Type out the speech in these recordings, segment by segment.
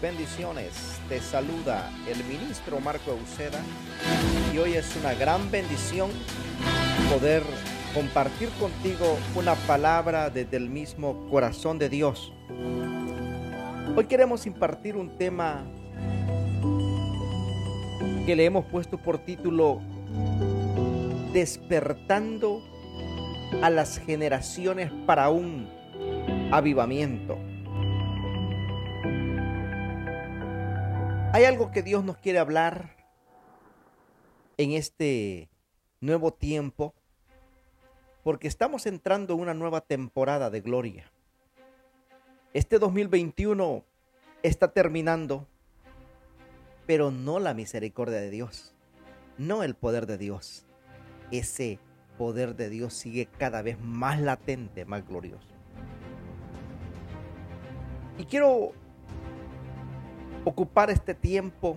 Bendiciones. Te saluda el ministro Marco Euseda y hoy es una gran bendición poder compartir contigo una palabra desde el mismo corazón de Dios. Hoy queremos impartir un tema que le hemos puesto por título Despertando a las generaciones para un avivamiento. Hay algo que Dios nos quiere hablar en este nuevo tiempo, porque estamos entrando en una nueva temporada de gloria. Este 2021 está terminando, pero no la misericordia de Dios, no el poder de Dios. Ese poder de Dios sigue cada vez más latente, más glorioso. Y quiero ocupar este tiempo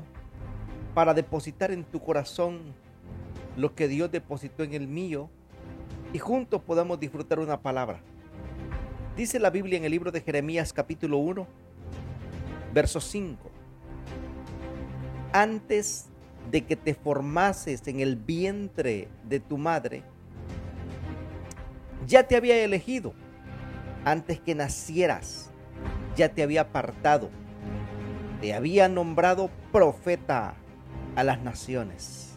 para depositar en tu corazón lo que Dios depositó en el mío y juntos podamos disfrutar una palabra. Dice la Biblia en el libro de Jeremías capítulo 1, verso 5. Antes de que te formases en el vientre de tu madre, ya te había elegido. Antes que nacieras, ya te había apartado te había nombrado profeta a las naciones,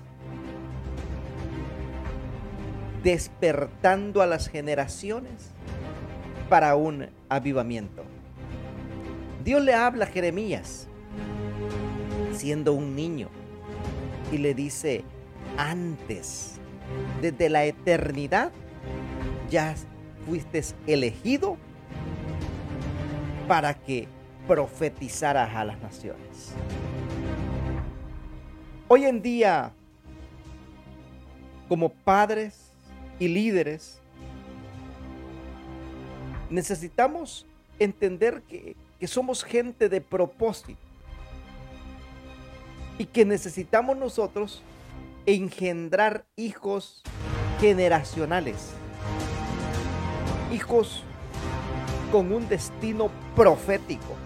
despertando a las generaciones para un avivamiento. Dios le habla a Jeremías siendo un niño y le dice, antes, desde la eternidad, ya fuiste elegido para que profetizarás a las naciones. Hoy en día, como padres y líderes, necesitamos entender que, que somos gente de propósito y que necesitamos nosotros engendrar hijos generacionales, hijos con un destino profético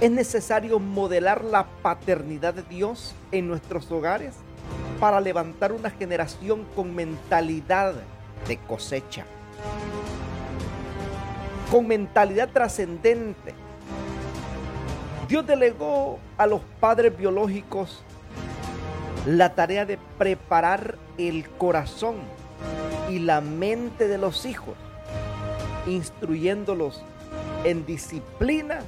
es necesario modelar la paternidad de Dios en nuestros hogares para levantar una generación con mentalidad de cosecha, con mentalidad trascendente. Dios delegó a los padres biológicos la tarea de preparar el corazón y la mente de los hijos, instruyéndolos en disciplina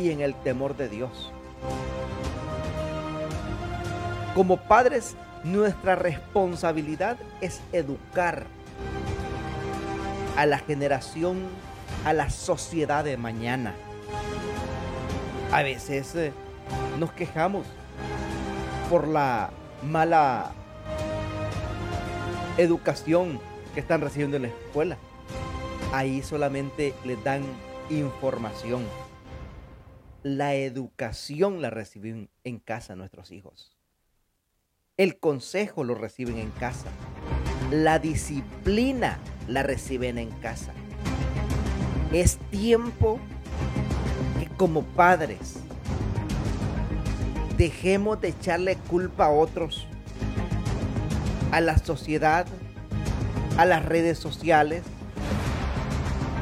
y en el temor de Dios. Como padres, nuestra responsabilidad es educar a la generación, a la sociedad de mañana. A veces eh, nos quejamos por la mala educación que están recibiendo en la escuela. Ahí solamente les dan información la educación la reciben en casa nuestros hijos. El consejo lo reciben en casa. La disciplina la reciben en casa. Es tiempo que como padres dejemos de echarle culpa a otros, a la sociedad, a las redes sociales,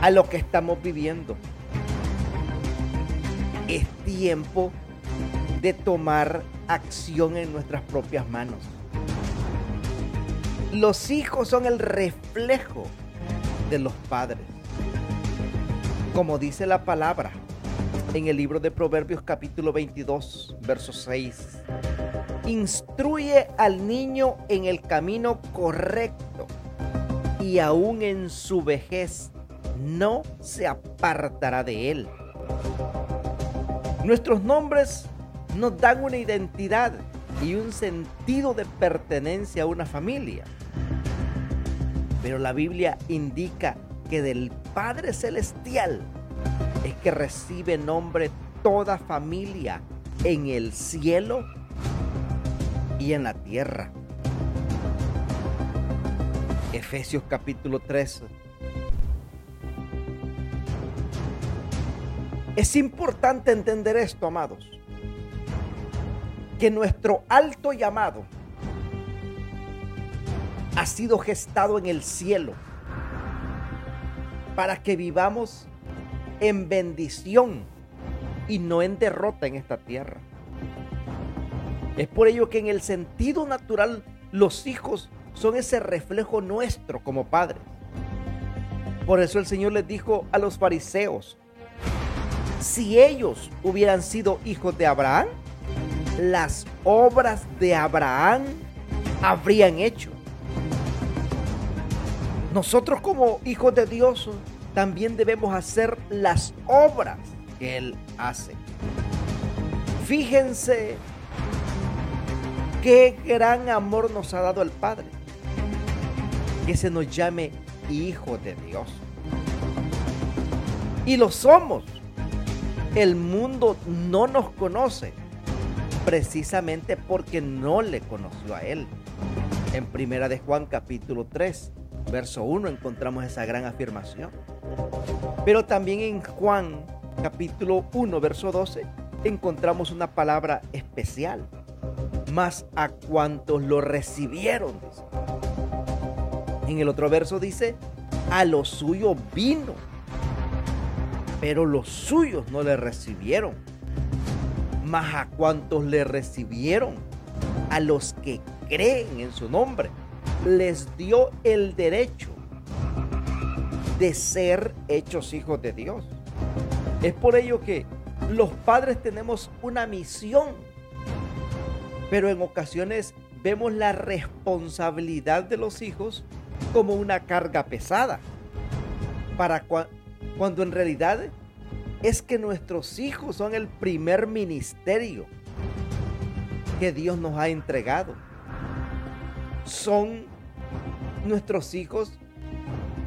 a lo que estamos viviendo es tiempo de tomar acción en nuestras propias manos. Los hijos son el reflejo de los padres. Como dice la palabra en el libro de Proverbios capítulo 22, verso 6. Instruye al niño en el camino correcto y aún en su vejez no se apartará de él. Nuestros nombres nos dan una identidad y un sentido de pertenencia a una familia. Pero la Biblia indica que del Padre Celestial es que recibe nombre toda familia en el cielo y en la tierra. Efesios capítulo 3 Es importante entender esto, amados, que nuestro alto llamado ha sido gestado en el cielo para que vivamos en bendición y no en derrota en esta tierra. Es por ello que en el sentido natural los hijos son ese reflejo nuestro como padres. Por eso el Señor les dijo a los fariseos, si ellos hubieran sido hijos de Abraham, las obras de Abraham habrían hecho. Nosotros como hijos de Dios también debemos hacer las obras que Él hace. Fíjense qué gran amor nos ha dado el Padre. Que se nos llame hijo de Dios. Y lo somos. El mundo no nos conoce precisamente porque no le conoció a Él. En Primera de Juan capítulo 3, verso 1 encontramos esa gran afirmación. Pero también en Juan capítulo 1, verso 12 encontramos una palabra especial. Más a cuantos lo recibieron. En el otro verso dice, a lo suyo vino, pero los suyos no le recibieron. Más a cuantos le recibieron, a los que creen en su nombre, les dio el derecho de ser hechos hijos de Dios. Es por ello que los padres tenemos una misión, pero en ocasiones vemos la responsabilidad de los hijos como una carga pesada, para cuando en realidad es que nuestros hijos son el primer ministerio que Dios nos ha entregado. Son nuestros hijos,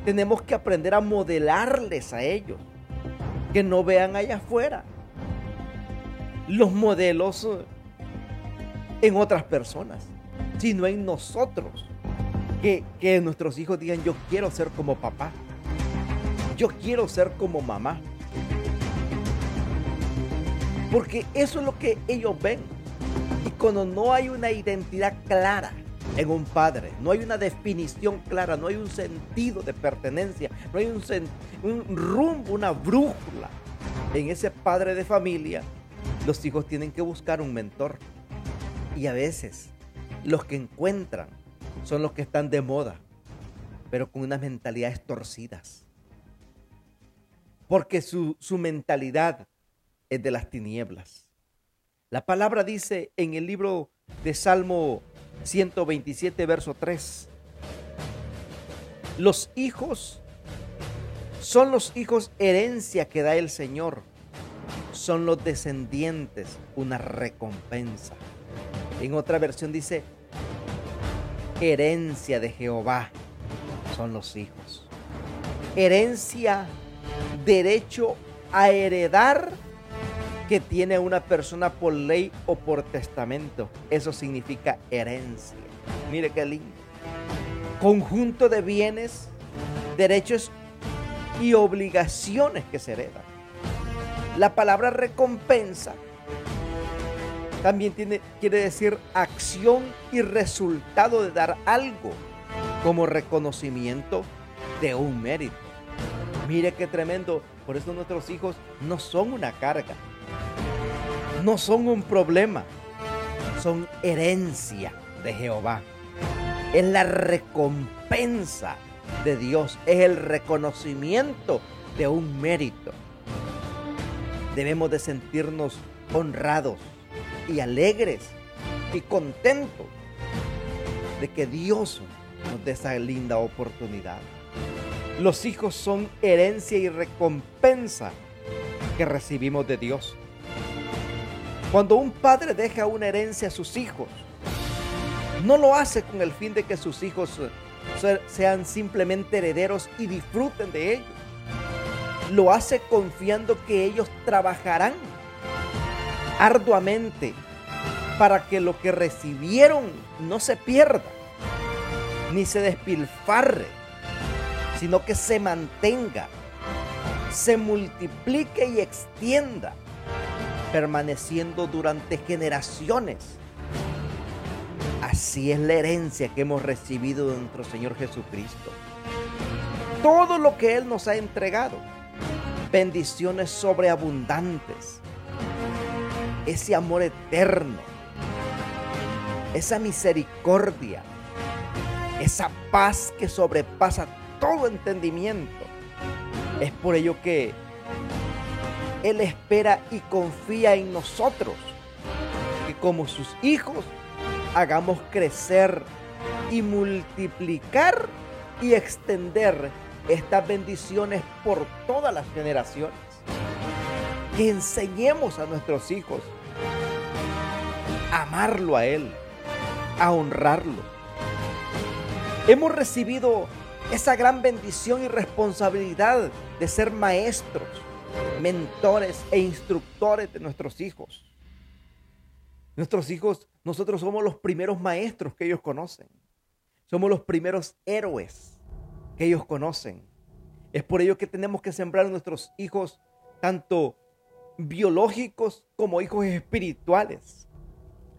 tenemos que aprender a modelarles a ellos, que no vean allá afuera los modelos en otras personas, sino en nosotros. Que, que nuestros hijos digan, yo quiero ser como papá, yo quiero ser como mamá. Porque eso es lo que ellos ven. Y cuando no hay una identidad clara en un padre, no hay una definición clara, no hay un sentido de pertenencia, no hay un, un rumbo, una brújula en ese padre de familia, los hijos tienen que buscar un mentor. Y a veces los que encuentran son los que están de moda, pero con unas mentalidades torcidas. Porque su, su mentalidad es de las tinieblas. La palabra dice en el libro de Salmo 127, verso 3, los hijos son los hijos herencia que da el Señor son los descendientes una recompensa. En otra versión dice, herencia de Jehová son los hijos. Herencia, derecho a heredar que tiene una persona por ley o por testamento. Eso significa herencia. Mire qué lindo. Conjunto de bienes, derechos y obligaciones que se heredan. La palabra recompensa también tiene, quiere decir acción y resultado de dar algo como reconocimiento de un mérito. Mire qué tremendo. Por eso nuestros hijos no son una carga. No son un problema. Son herencia de Jehová. Es la recompensa de Dios. Es el reconocimiento de un mérito debemos de sentirnos honrados y alegres y contentos de que Dios nos dé esa linda oportunidad. Los hijos son herencia y recompensa que recibimos de Dios. Cuando un padre deja una herencia a sus hijos, no lo hace con el fin de que sus hijos sean simplemente herederos y disfruten de ellos lo hace confiando que ellos trabajarán arduamente para que lo que recibieron no se pierda, ni se despilfarre, sino que se mantenga se multiplique y extienda, permaneciendo durante generaciones. Así es la herencia que hemos recibido de nuestro Señor Jesucristo. Todo lo que Él nos ha entregado, bendiciones sobreabundantes, ese amor eterno, esa misericordia, esa paz que sobrepasa todo entendimiento. Es por ello que Él espera y confía en nosotros, que como sus hijos hagamos crecer y multiplicar y extender estas bendiciones por todas las generaciones. Que enseñemos a nuestros hijos a amarlo a Él, a honrarlo. Hemos recibido esa gran bendición y responsabilidad de ser maestros, mentores e instructores de nuestros hijos. Nuestros hijos, nosotros somos los primeros maestros que ellos conocen. Somos los primeros héroes que ellos conocen. Es por ello que tenemos que sembrar en nuestros hijos tanto biológicos como hijos espirituales.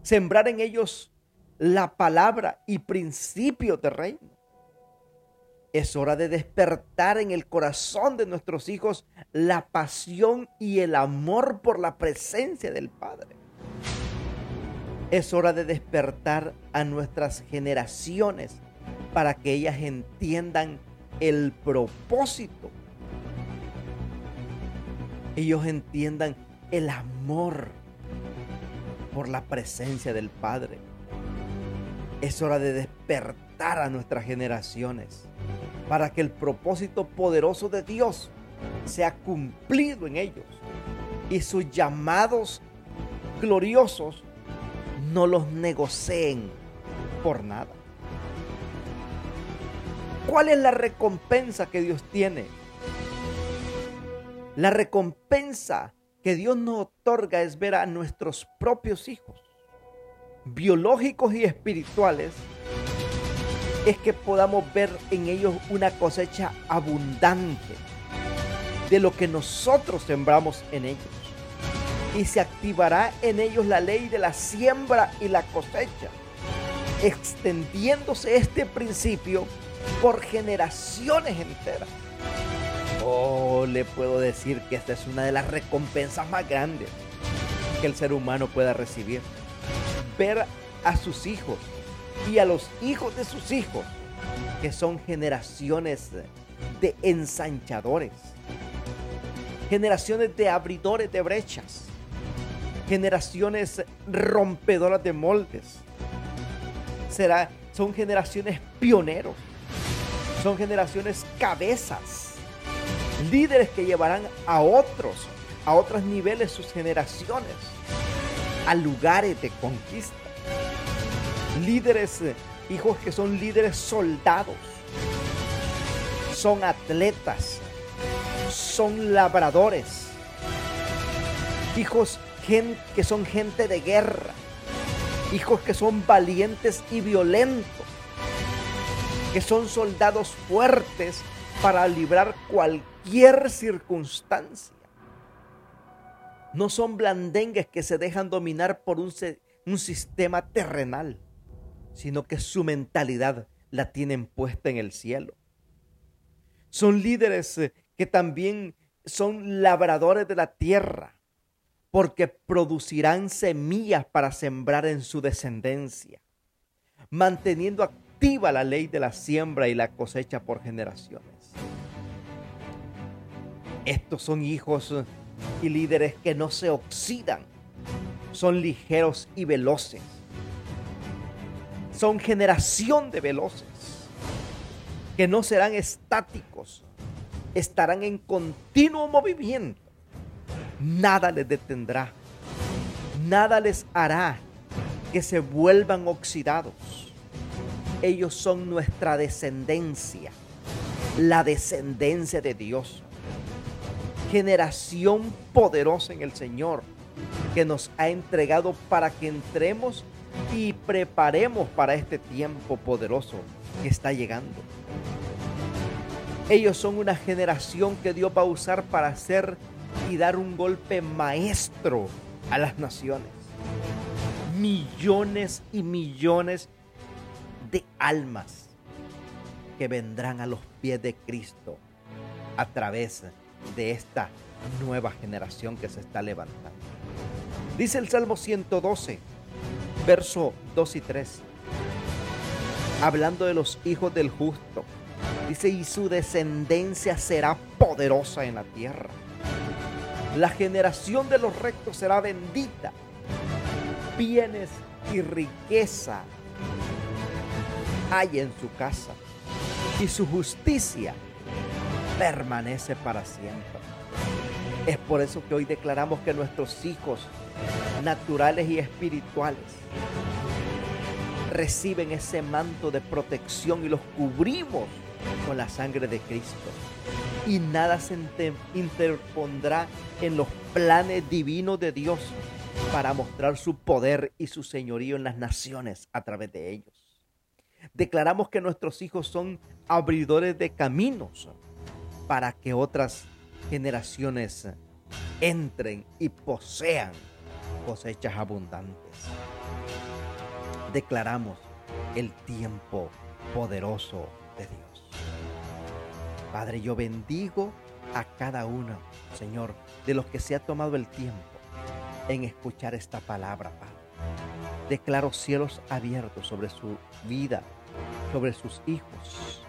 Sembrar en ellos la palabra y principios de reino. Es hora de despertar en el corazón de nuestros hijos la pasión y el amor por la presencia del Padre. Es hora de despertar a nuestras generaciones para que ellas entiendan el propósito. Ellos entiendan el amor por la presencia del Padre. Es hora de despertar a nuestras generaciones para que el propósito poderoso de Dios sea cumplido en ellos y sus llamados gloriosos no los negocien por nada. ¿Cuál es la recompensa que Dios tiene? La recompensa que Dios nos otorga es ver a nuestros propios hijos, biológicos y espirituales, es que podamos ver en ellos una cosecha abundante de lo que nosotros sembramos en ellos. Y se activará en ellos la ley de la siembra y la cosecha, extendiéndose este principio por generaciones enteras. Oh, le puedo decir que esta es una de las recompensas más grandes que el ser humano pueda recibir. Ver a sus hijos y a los hijos de sus hijos, que son generaciones de ensanchadores, generaciones de abridores de brechas, generaciones rompedoras de moldes. Será, son generaciones pioneros, son generaciones cabezas, líderes que llevarán a otros, a otros niveles sus generaciones, a lugares de conquista líderes, eh, hijos que son líderes soldados, son atletas, son labradores, hijos que son gente de guerra, hijos que son valientes y violentos, que son soldados fuertes para librar cualquier circunstancia. No son blandengues que se dejan dominar por un, un sistema terrenal sino que su mentalidad la tienen puesta en el cielo. Son líderes eh, que también son labradores de la tierra, porque producirán semillas para sembrar en su descendencia, manteniendo activa la ley de la siembra y la cosecha por generaciones. Estos son hijos eh, y líderes que no se oxidan, son ligeros y veloces son generación de veloces que no serán estáticos, estarán en continuo movimiento. Nada les detendrá, nada les hará que se vuelvan oxidados. Ellos son nuestra descendencia, la descendencia de Dios. Generación poderosa en el Señor que nos ha entregado para que entremos y preparemos para este tiempo poderoso que está llegando. Ellos son una generación que Dios va a usar para hacer y dar un golpe maestro a las naciones. Millones y millones de almas que vendrán a los pies de Cristo a través de esta nueva generación que se está levantando. Dice el Salmo 112, verso 2 y 3, hablando de los hijos del justo. Dice, y su descendencia será poderosa en la tierra. La generación de los rectos será bendita. Bienes y riqueza hay en su casa. Y su justicia permanece para siempre. Es por eso que hoy declaramos que nuestros hijos naturales y espirituales reciben ese manto de protección y los cubrimos con la sangre de Cristo. Y nada se interpondrá en los planes divinos de Dios para mostrar su poder y su señorío en las naciones a través de ellos. Declaramos que nuestros hijos son abridores de caminos para que otras generaciones entren y posean cosechas abundantes. Declaramos el tiempo poderoso de Dios. Padre, yo bendigo a cada uno, Señor, de los que se ha tomado el tiempo en escuchar esta palabra. Declaro cielos abiertos sobre su vida, sobre sus hijos,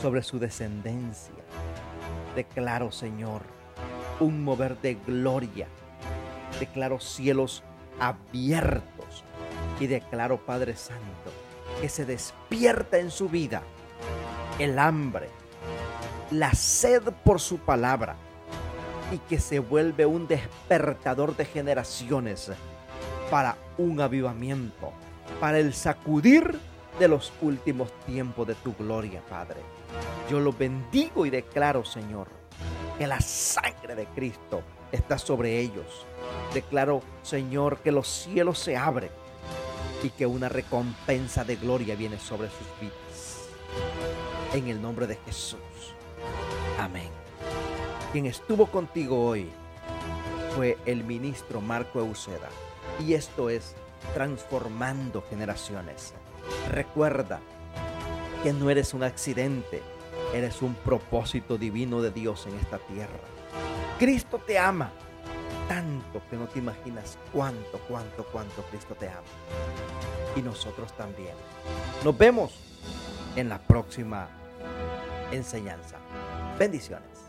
sobre su descendencia. Declaro, Señor, un mover de gloria. Declaro cielos abiertos y declaro, Padre Santo, que se despierta en su vida el hambre, la sed por su palabra y que se vuelve un despertador de generaciones para un avivamiento, para el sacudir de los últimos tiempos de tu gloria, Padre. Yo lo bendigo y declaro, Señor, que la sangre de Cristo está sobre ellos. Declaro, Señor, que los cielos se abren y que una recompensa de gloria viene sobre sus vidas. En el nombre de Jesús. Amén. Quien estuvo contigo hoy fue el ministro Marco Euseda. Y esto es Transformando Generaciones. Recuerda que no eres un accidente Eres un propósito divino de Dios en esta tierra. Cristo te ama tanto que no te imaginas cuánto, cuánto, cuánto Cristo te ama. Y nosotros también. Nos vemos en la próxima enseñanza. Bendiciones.